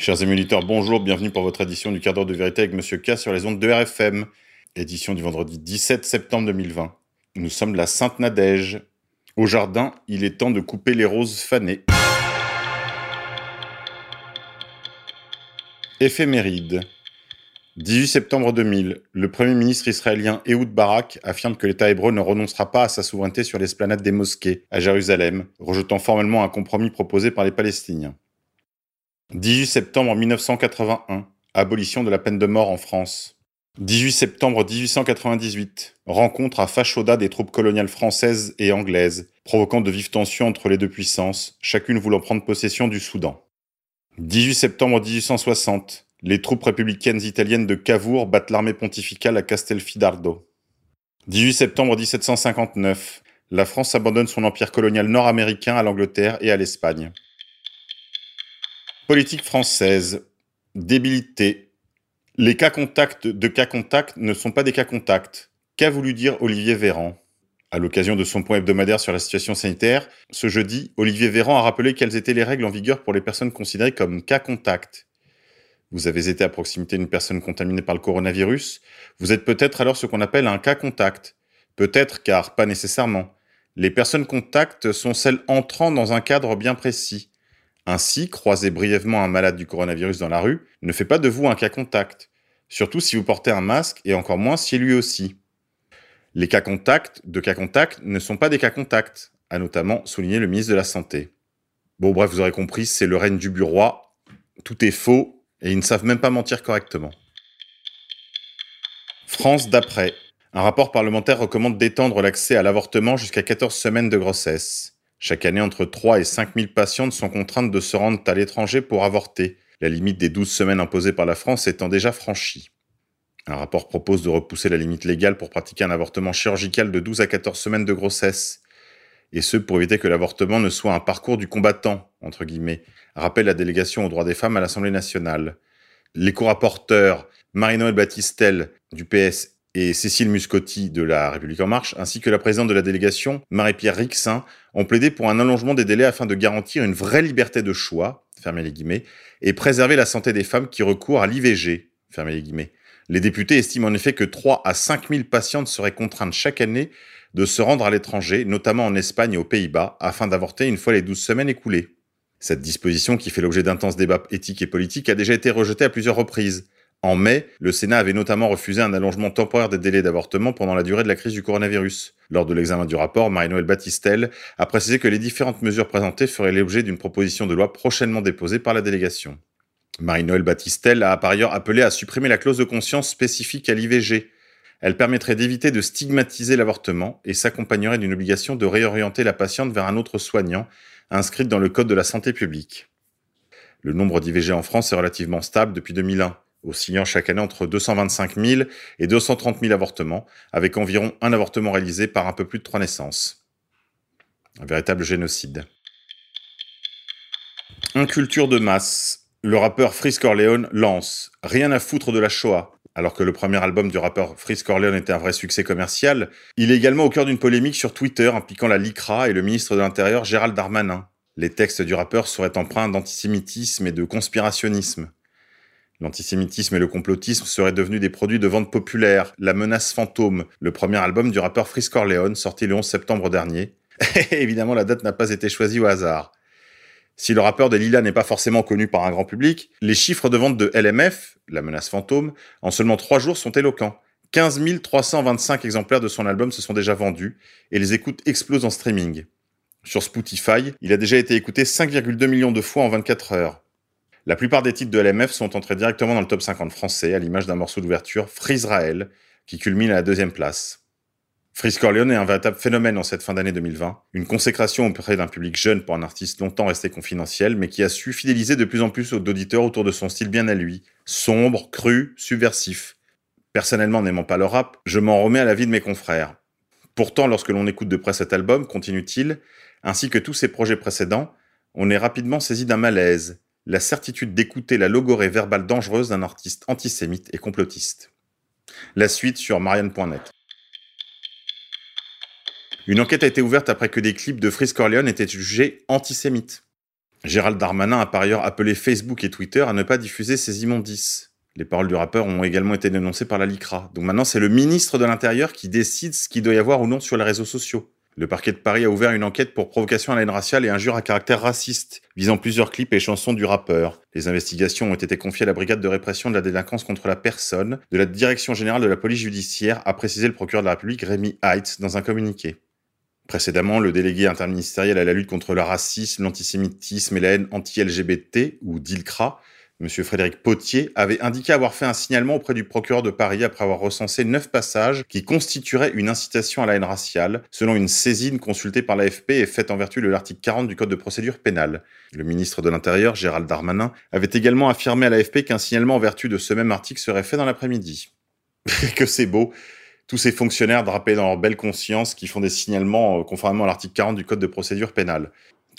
Chers amis auditeurs, bonjour, bienvenue pour votre édition du quart d'heure de vérité avec Monsieur K sur les ondes de RFM. Édition du vendredi 17 septembre 2020. Nous sommes la Sainte Nadège. Au jardin, il est temps de couper les roses fanées. Éphéméride. 18 septembre 2000, le Premier ministre israélien Ehud Barak affirme que l'État hébreu ne renoncera pas à sa souveraineté sur l'esplanade des mosquées à Jérusalem, rejetant formellement un compromis proposé par les Palestiniens. 18 septembre 1981, abolition de la peine de mort en France. 18 septembre 1898, rencontre à Fashoda des troupes coloniales françaises et anglaises, provoquant de vives tensions entre les deux puissances, chacune voulant prendre possession du Soudan. 18 septembre 1860, les troupes républicaines italiennes de Cavour battent l'armée pontificale à Castelfidardo. 18 septembre 1759, la France abandonne son empire colonial nord-américain à l'Angleterre et à l'Espagne. Politique française. Débilité. Les cas contacts de cas contacts ne sont pas des cas contacts. Qu'a voulu dire Olivier Véran? À l'occasion de son point hebdomadaire sur la situation sanitaire, ce jeudi, Olivier Véran a rappelé quelles étaient les règles en vigueur pour les personnes considérées comme cas contacts. Vous avez été à proximité d'une personne contaminée par le coronavirus, vous êtes peut-être alors ce qu'on appelle un cas contact. Peut-être car pas nécessairement. Les personnes contacts sont celles entrant dans un cadre bien précis. Ainsi, croiser brièvement un malade du coronavirus dans la rue ne fait pas de vous un cas contact, surtout si vous portez un masque et encore moins si lui aussi. Les cas contacts de cas contacts ne sont pas des cas contacts, a notamment souligné le ministre de la Santé. Bon bref, vous aurez compris, c'est le règne du bureau. Tout est faux et ils ne savent même pas mentir correctement. France d'après. Un rapport parlementaire recommande d'étendre l'accès à l'avortement jusqu'à 14 semaines de grossesse. Chaque année, entre 3 et 5 000 patientes sont contraintes de se rendre à l'étranger pour avorter, la limite des 12 semaines imposée par la France étant déjà franchie. Un rapport propose de repousser la limite légale pour pratiquer un avortement chirurgical de 12 à 14 semaines de grossesse. Et ce, pour éviter que l'avortement ne soit un parcours du combattant, entre guillemets, rappelle la délégation aux droits des femmes à l'Assemblée nationale. Les co-rapporteurs Marie-Noël Battistel du PS et Cécile Muscotti de La République En Marche, ainsi que la présidente de la délégation, Marie-Pierre Rixin, ont plaidé pour un allongement des délais afin de garantir une vraie liberté de choix, et préserver la santé des femmes qui recourent à l'IVG, les. Les députés estiment en effet que 3 à 5 000 patientes seraient contraintes chaque année de se rendre à l'étranger, notamment en Espagne et aux Pays-Bas, afin d'avorter une fois les 12 semaines écoulées. Cette disposition, qui fait l'objet d'intenses débats éthiques et politiques, a déjà été rejetée à plusieurs reprises. En mai, le Sénat avait notamment refusé un allongement temporaire des délais d'avortement pendant la durée de la crise du coronavirus. Lors de l'examen du rapport, Marie-Noël Battistel a précisé que les différentes mesures présentées feraient l'objet d'une proposition de loi prochainement déposée par la délégation. Marie-Noël Battistel a par ailleurs appelé à supprimer la clause de conscience spécifique à l'IVG. Elle permettrait d'éviter de stigmatiser l'avortement et s'accompagnerait d'une obligation de réorienter la patiente vers un autre soignant, inscrite dans le Code de la santé publique. Le nombre d'IVG en France est relativement stable depuis 2001 oscillant chaque année entre 225 000 et 230 000 avortements, avec environ un avortement réalisé par un peu plus de trois naissances. Un véritable génocide. Inculture de masse. Le rappeur Frisk Corleone lance Rien à foutre de la Shoah. Alors que le premier album du rappeur Frisk Corleone était un vrai succès commercial, il est également au cœur d'une polémique sur Twitter impliquant la LICRA et le ministre de l'Intérieur Gérald Darmanin. Les textes du rappeur seraient empreints d'antisémitisme et de conspirationnisme. L'antisémitisme et le complotisme seraient devenus des produits de vente populaire. La menace fantôme, le premier album du rappeur Frisk Corleone, sorti le 11 septembre dernier. évidemment, la date n'a pas été choisie au hasard. Si le rappeur des Lilas n'est pas forcément connu par un grand public, les chiffres de vente de LMF, la menace fantôme, en seulement trois jours sont éloquents. 15 325 exemplaires de son album se sont déjà vendus et les écoutes explosent en streaming. Sur Spotify, il a déjà été écouté 5,2 millions de fois en 24 heures. La plupart des titres de LMF sont entrés directement dans le top 50 français, à l'image d'un morceau d'ouverture, Frisrael, qui culmine à la deuxième place. Freeze Corleone est un véritable phénomène en cette fin d'année 2020, une consécration auprès d'un public jeune pour un artiste longtemps resté confidentiel, mais qui a su fidéliser de plus en plus d'auditeurs autour de son style bien à lui, sombre, cru, subversif. Personnellement n'aimant pas le rap, je m'en remets à la vie de mes confrères. Pourtant, lorsque l'on écoute de près cet album, continue-t-il, ainsi que tous ses projets précédents, on est rapidement saisi d'un malaise, la certitude d'écouter la logorée verbale dangereuse d'un artiste antisémite et complotiste. La suite sur Marianne.net. Une enquête a été ouverte après que des clips de Frisk Corleone étaient jugés antisémites. Gérald Darmanin a par ailleurs appelé Facebook et Twitter à ne pas diffuser ces immondices. Les paroles du rappeur ont également été dénoncées par la LICRA. Donc maintenant, c'est le ministre de l'Intérieur qui décide ce qu'il doit y avoir ou non sur les réseaux sociaux. Le parquet de Paris a ouvert une enquête pour provocation à la haine raciale et injure à caractère raciste, visant plusieurs clips et chansons du rappeur. Les investigations ont été confiées à la brigade de répression de la délinquance contre la personne de la Direction générale de la police judiciaire, a précisé le procureur de la République Rémi Heitz dans un communiqué. Précédemment, le délégué interministériel à la lutte contre le racisme, l'antisémitisme et la haine anti-LGBT, ou DILCRA, M. Frédéric Potier avait indiqué avoir fait un signalement auprès du procureur de Paris après avoir recensé neuf passages qui constitueraient une incitation à la haine raciale, selon une saisine consultée par l'AFP et faite en vertu de l'article 40 du Code de procédure pénale. Le ministre de l'Intérieur, Gérald Darmanin, avait également affirmé à l'AFP qu'un signalement en vertu de ce même article serait fait dans l'après-midi. que c'est beau tous ces fonctionnaires drapés dans leur belle conscience qui font des signalements euh, conformément à l'article 40 du Code de procédure pénale.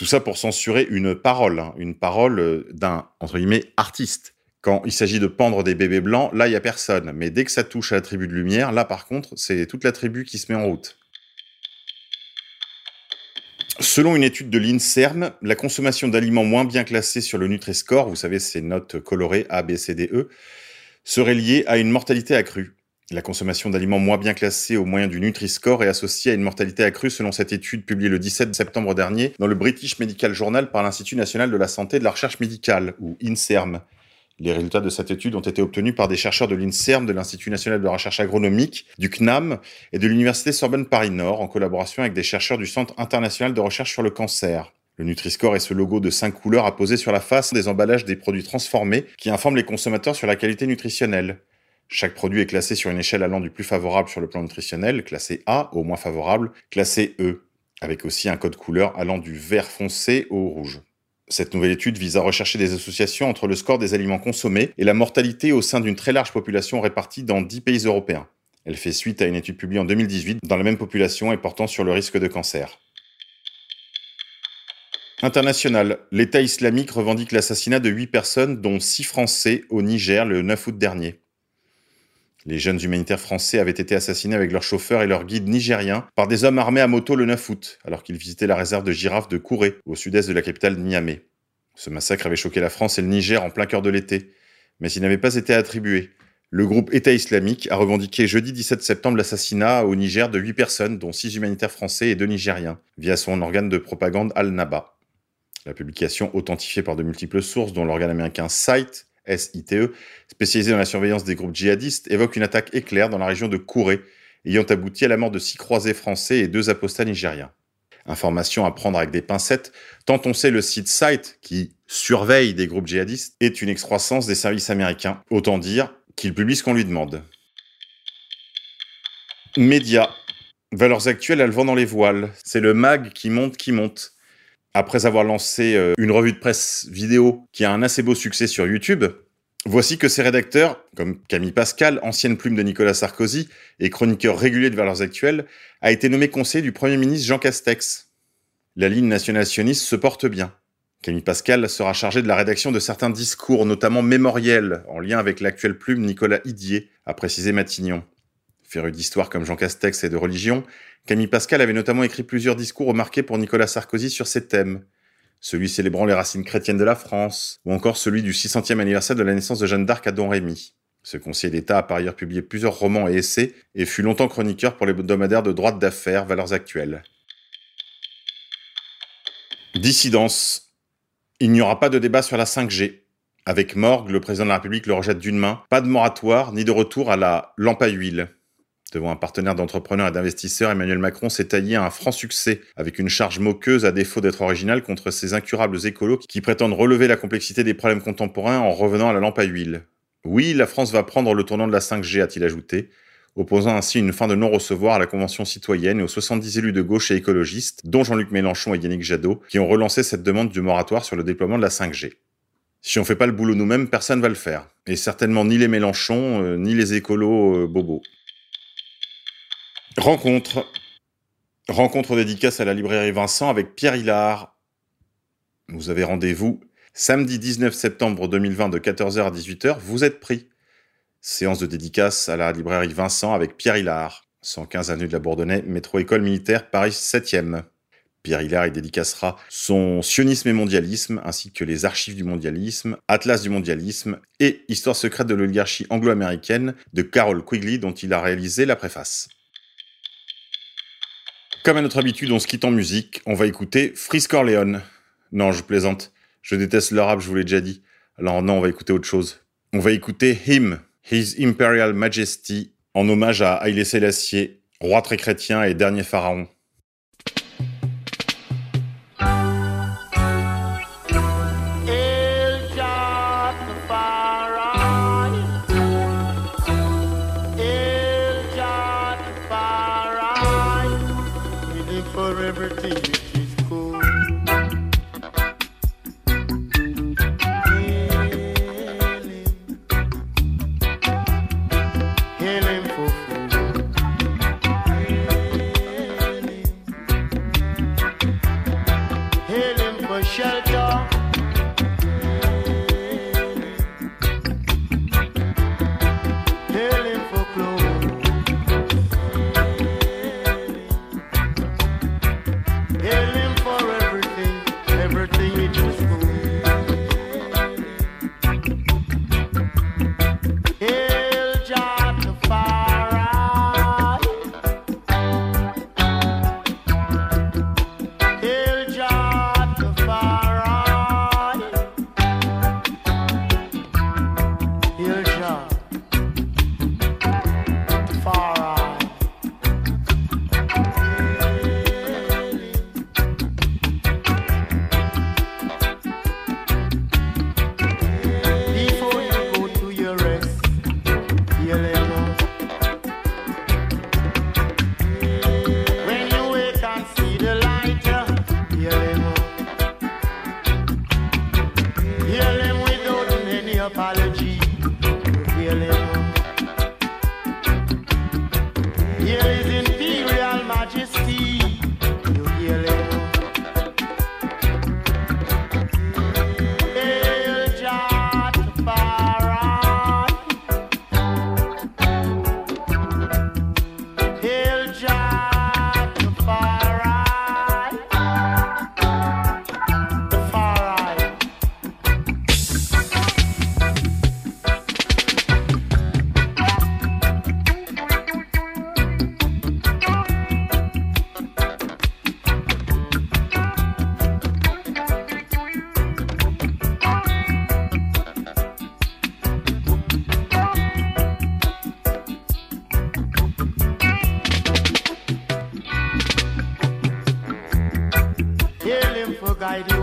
Tout ça pour censurer une parole, hein, une parole euh, d'un, entre guillemets, artiste. Quand il s'agit de pendre des bébés blancs, là, il n'y a personne. Mais dès que ça touche à la tribu de lumière, là, par contre, c'est toute la tribu qui se met en route. Selon une étude de l'INSERM, la consommation d'aliments moins bien classés sur le Nutri-Score, vous savez, ces notes colorées A, B, C, D, E, serait liée à une mortalité accrue. La consommation d'aliments moins bien classés au moyen du Nutri-Score est associée à une mortalité accrue selon cette étude publiée le 17 septembre dernier dans le British Medical Journal par l'Institut national de la santé et de la recherche médicale, ou INSERM. Les résultats de cette étude ont été obtenus par des chercheurs de l'INSERM, de l'Institut national de recherche agronomique, du CNAM et de l'Université Sorbonne Paris-Nord en collaboration avec des chercheurs du Centre international de recherche sur le cancer. Le Nutri-Score est ce logo de cinq couleurs apposé sur la face des emballages des produits transformés qui informent les consommateurs sur la qualité nutritionnelle. Chaque produit est classé sur une échelle allant du plus favorable sur le plan nutritionnel, classé A, au moins favorable, classé E, avec aussi un code couleur allant du vert foncé au rouge. Cette nouvelle étude vise à rechercher des associations entre le score des aliments consommés et la mortalité au sein d'une très large population répartie dans 10 pays européens. Elle fait suite à une étude publiée en 2018 dans la même population et portant sur le risque de cancer. International. L'État islamique revendique l'assassinat de 8 personnes, dont 6 Français, au Niger le 9 août dernier. Les jeunes humanitaires français avaient été assassinés avec leur chauffeur et leur guide nigérien par des hommes armés à moto le 9 août, alors qu'ils visitaient la réserve de girafes de Kouré, au sud-est de la capitale Niamey. Ce massacre avait choqué la France et le Niger en plein cœur de l'été, mais il n'avait pas été attribué. Le groupe État islamique a revendiqué jeudi 17 septembre l'assassinat au Niger de 8 personnes, dont 6 humanitaires français et 2 Nigériens, via son organe de propagande Al-Naba. La publication, authentifiée par de multiples sources, dont l'organe américain SITE, SITE, spécialisé dans la surveillance des groupes djihadistes, évoque une attaque éclair dans la région de Kouré, ayant abouti à la mort de six croisés français et deux apostats nigériens. Information à prendre avec des pincettes, tant on sait le site Site, qui surveille des groupes djihadistes, est une excroissance des services américains. Autant dire qu'il publie ce qu'on lui demande. Médias. Valeurs actuelles, elles vent dans les voiles. C'est le mag qui monte, qui monte. Après avoir lancé euh, une revue de presse vidéo qui a un assez beau succès sur YouTube, voici que ses rédacteurs, comme Camille Pascal, ancienne plume de Nicolas Sarkozy et chroniqueur régulier de Valeurs Actuelles, a été nommé conseiller du Premier ministre Jean Castex. La ligne nationale sioniste se porte bien. Camille Pascal sera chargé de la rédaction de certains discours, notamment mémoriels, en lien avec l'actuelle plume Nicolas Idier, a précisé Matignon. Féru d'histoire comme Jean Castex et de religion, Camille Pascal avait notamment écrit plusieurs discours remarqués pour Nicolas Sarkozy sur ces thèmes. Celui célébrant les racines chrétiennes de la France, ou encore celui du 600e anniversaire de la naissance de Jeanne d'Arc à Don Rémy. Ce conseiller d'État a par ailleurs publié plusieurs romans et essais et fut longtemps chroniqueur pour les hebdomadaires de droite d'affaires Valeurs Actuelles. Dissidence. Il n'y aura pas de débat sur la 5G. Avec Morgue, le président de la République le rejette d'une main. Pas de moratoire ni de retour à la lampe à huile. Devant un partenaire d'entrepreneurs et d'investisseurs, Emmanuel Macron s'est taillé un franc succès, avec une charge moqueuse à défaut d'être original contre ces incurables écolos qui prétendent relever la complexité des problèmes contemporains en revenant à la lampe à huile. Oui, la France va prendre le tournant de la 5G, a-t-il ajouté, opposant ainsi une fin de non-recevoir à la Convention citoyenne et aux 70 élus de gauche et écologistes, dont Jean-Luc Mélenchon et Yannick Jadot, qui ont relancé cette demande du moratoire sur le déploiement de la 5G. Si on fait pas le boulot nous-mêmes, personne va le faire. Et certainement ni les Mélenchon, euh, ni les écolos euh, bobos. Rencontre. Rencontre dédicace à la librairie Vincent avec Pierre Hillard. Vous avez rendez-vous samedi 19 septembre 2020 de 14h à 18h. Vous êtes pris. Séance de dédicace à la librairie Vincent avec Pierre Hillard. 115 avenue de la Bourdonnais, métro école militaire, Paris 7e. Pierre Hilaire y dédicacera son sionisme et mondialisme, ainsi que les archives du mondialisme, Atlas du mondialisme et Histoire secrète de l'oligarchie anglo-américaine de Carol Quigley, dont il a réalisé la préface. Comme à notre habitude, on se quitte en musique, on va écouter Frisk Corleone. Non, je plaisante, je déteste le rap, je vous l'ai déjà dit. Alors non, on va écouter autre chose. On va écouter Him, His Imperial Majesty, en hommage à Haile Selassie, roi très chrétien et dernier pharaon. shelter.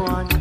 one.